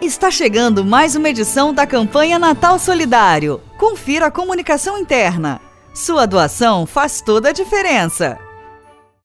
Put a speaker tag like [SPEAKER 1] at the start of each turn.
[SPEAKER 1] Está chegando mais uma edição da campanha Natal Solidário. Confira a comunicação interna. Sua doação faz toda a diferença.